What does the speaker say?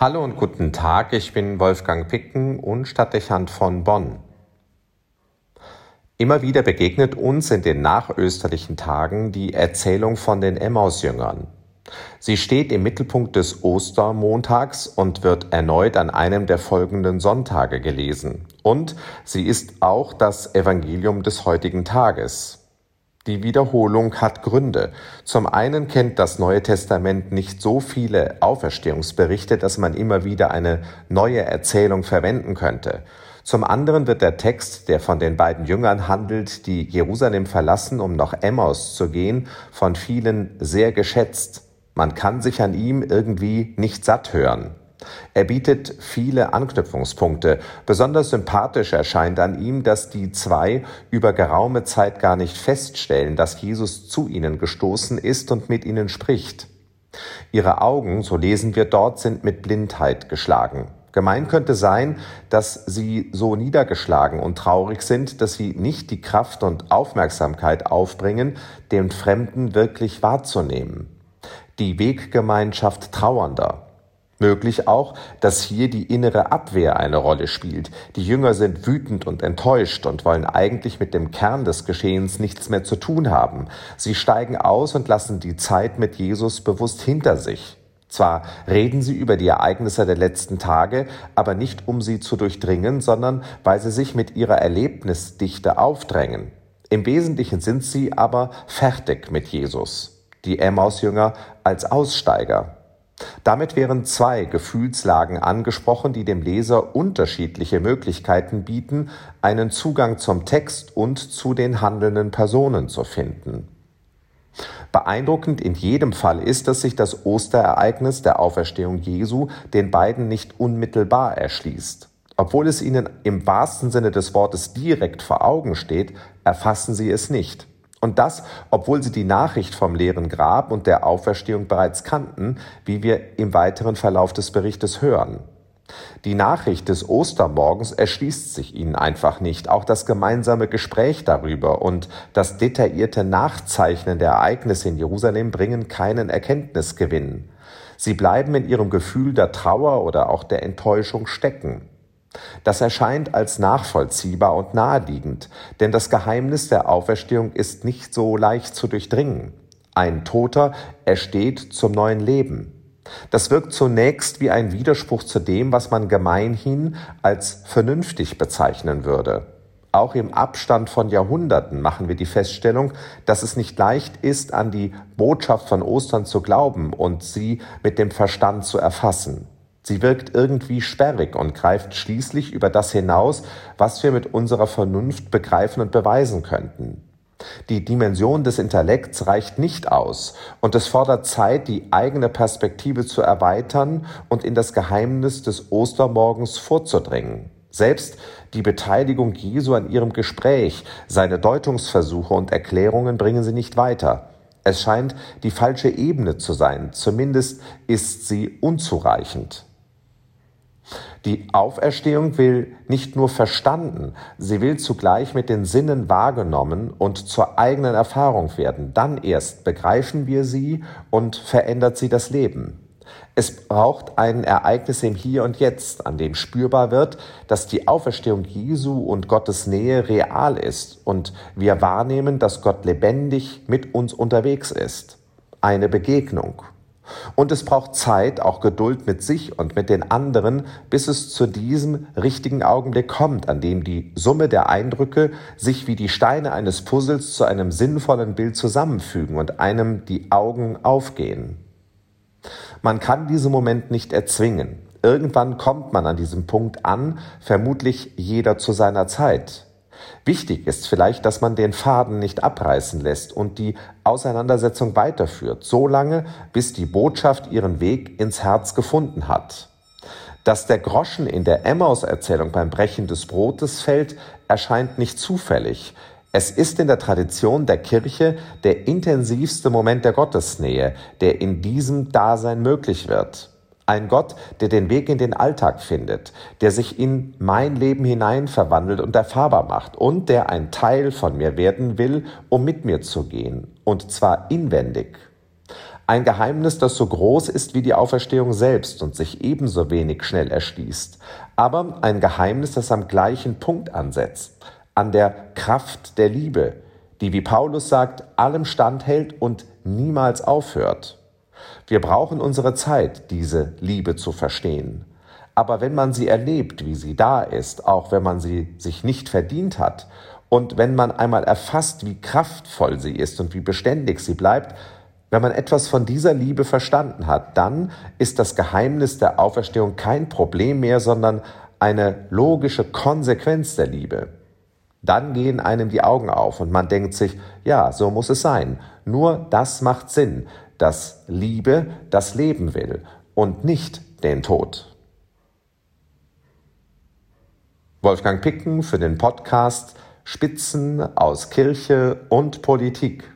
Hallo und guten Tag, ich bin Wolfgang Picken und Stadtdechant von Bonn. Immer wieder begegnet uns in den nachösterlichen Tagen die Erzählung von den Emmausjüngern. Sie steht im Mittelpunkt des Ostermontags und wird erneut an einem der folgenden Sonntage gelesen. Und sie ist auch das Evangelium des heutigen Tages. Die Wiederholung hat Gründe. Zum einen kennt das Neue Testament nicht so viele Auferstehungsberichte, dass man immer wieder eine neue Erzählung verwenden könnte. Zum anderen wird der Text, der von den beiden Jüngern handelt, die Jerusalem verlassen, um nach Emmaus zu gehen, von vielen sehr geschätzt. Man kann sich an ihm irgendwie nicht satt hören. Er bietet viele Anknüpfungspunkte. Besonders sympathisch erscheint an ihm, dass die zwei über geraume Zeit gar nicht feststellen, dass Jesus zu ihnen gestoßen ist und mit ihnen spricht. Ihre Augen, so lesen wir dort, sind mit Blindheit geschlagen. Gemein könnte sein, dass sie so niedergeschlagen und traurig sind, dass sie nicht die Kraft und Aufmerksamkeit aufbringen, den Fremden wirklich wahrzunehmen. Die Weggemeinschaft Trauernder, Möglich auch, dass hier die innere Abwehr eine Rolle spielt. Die Jünger sind wütend und enttäuscht und wollen eigentlich mit dem Kern des Geschehens nichts mehr zu tun haben. Sie steigen aus und lassen die Zeit mit Jesus bewusst hinter sich. Zwar reden sie über die Ereignisse der letzten Tage, aber nicht um sie zu durchdringen, sondern weil sie sich mit ihrer Erlebnisdichte aufdrängen. Im Wesentlichen sind sie aber fertig mit Jesus. Die Emmaus-Jünger als Aussteiger. Damit wären zwei Gefühlslagen angesprochen, die dem Leser unterschiedliche Möglichkeiten bieten, einen Zugang zum Text und zu den handelnden Personen zu finden. Beeindruckend in jedem Fall ist, dass sich das Osterereignis der Auferstehung Jesu den beiden nicht unmittelbar erschließt. Obwohl es ihnen im wahrsten Sinne des Wortes direkt vor Augen steht, erfassen sie es nicht. Und das, obwohl sie die Nachricht vom leeren Grab und der Auferstehung bereits kannten, wie wir im weiteren Verlauf des Berichtes hören. Die Nachricht des Ostermorgens erschließt sich ihnen einfach nicht. Auch das gemeinsame Gespräch darüber und das detaillierte Nachzeichnen der Ereignisse in Jerusalem bringen keinen Erkenntnisgewinn. Sie bleiben in ihrem Gefühl der Trauer oder auch der Enttäuschung stecken. Das erscheint als nachvollziehbar und naheliegend, denn das Geheimnis der Auferstehung ist nicht so leicht zu durchdringen. Ein Toter ersteht zum neuen Leben. Das wirkt zunächst wie ein Widerspruch zu dem, was man gemeinhin als vernünftig bezeichnen würde. Auch im Abstand von Jahrhunderten machen wir die Feststellung, dass es nicht leicht ist, an die Botschaft von Ostern zu glauben und sie mit dem Verstand zu erfassen. Sie wirkt irgendwie sperrig und greift schließlich über das hinaus, was wir mit unserer Vernunft begreifen und beweisen könnten. Die Dimension des Intellekts reicht nicht aus, und es fordert Zeit, die eigene Perspektive zu erweitern und in das Geheimnis des Ostermorgens vorzudringen. Selbst die Beteiligung Jesu an ihrem Gespräch, seine Deutungsversuche und Erklärungen bringen sie nicht weiter. Es scheint die falsche Ebene zu sein, zumindest ist sie unzureichend. Die Auferstehung will nicht nur verstanden, sie will zugleich mit den Sinnen wahrgenommen und zur eigenen Erfahrung werden. Dann erst begreifen wir sie und verändert sie das Leben. Es braucht ein Ereignis im Hier und Jetzt, an dem spürbar wird, dass die Auferstehung Jesu und Gottes Nähe real ist und wir wahrnehmen, dass Gott lebendig mit uns unterwegs ist. Eine Begegnung. Und es braucht Zeit, auch Geduld mit sich und mit den anderen, bis es zu diesem richtigen Augenblick kommt, an dem die Summe der Eindrücke sich wie die Steine eines Puzzles zu einem sinnvollen Bild zusammenfügen und einem die Augen aufgehen. Man kann diesen Moment nicht erzwingen. Irgendwann kommt man an diesem Punkt an, vermutlich jeder zu seiner Zeit. Wichtig ist vielleicht, dass man den Faden nicht abreißen lässt und die Auseinandersetzung weiterführt, so lange, bis die Botschaft ihren Weg ins Herz gefunden hat. Dass der Groschen in der Emmaus-Erzählung beim Brechen des Brotes fällt, erscheint nicht zufällig. Es ist in der Tradition der Kirche der intensivste Moment der Gottesnähe, der in diesem Dasein möglich wird. Ein Gott, der den Weg in den Alltag findet, der sich in mein Leben hinein verwandelt und erfahrbar macht und der ein Teil von mir werden will, um mit mir zu gehen, und zwar inwendig. Ein Geheimnis, das so groß ist wie die Auferstehung selbst und sich ebenso wenig schnell erschließt. Aber ein Geheimnis, das am gleichen Punkt ansetzt, an der Kraft der Liebe, die, wie Paulus sagt, allem standhält und niemals aufhört. Wir brauchen unsere Zeit, diese Liebe zu verstehen. Aber wenn man sie erlebt, wie sie da ist, auch wenn man sie sich nicht verdient hat, und wenn man einmal erfasst, wie kraftvoll sie ist und wie beständig sie bleibt, wenn man etwas von dieser Liebe verstanden hat, dann ist das Geheimnis der Auferstehung kein Problem mehr, sondern eine logische Konsequenz der Liebe. Dann gehen einem die Augen auf und man denkt sich, ja, so muss es sein. Nur das macht Sinn, dass Liebe das Leben will und nicht den Tod. Wolfgang Picken für den Podcast Spitzen aus Kirche und Politik.